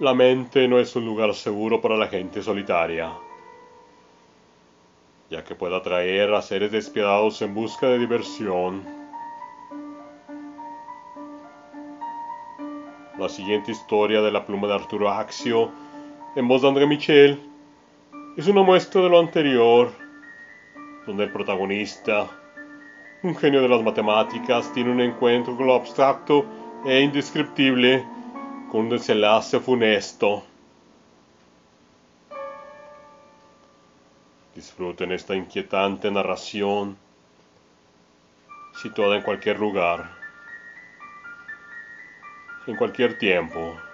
La mente no es un lugar seguro para la gente solitaria, ya que puede atraer a seres despiadados en busca de diversión. La siguiente historia de la pluma de Arturo Axio, en voz de André Michel, es una muestra de lo anterior, donde el protagonista, un genio de las matemáticas, tiene un encuentro con lo abstracto e indescriptible con un desenlace funesto. Disfruten esta inquietante narración situada en cualquier lugar, en cualquier tiempo.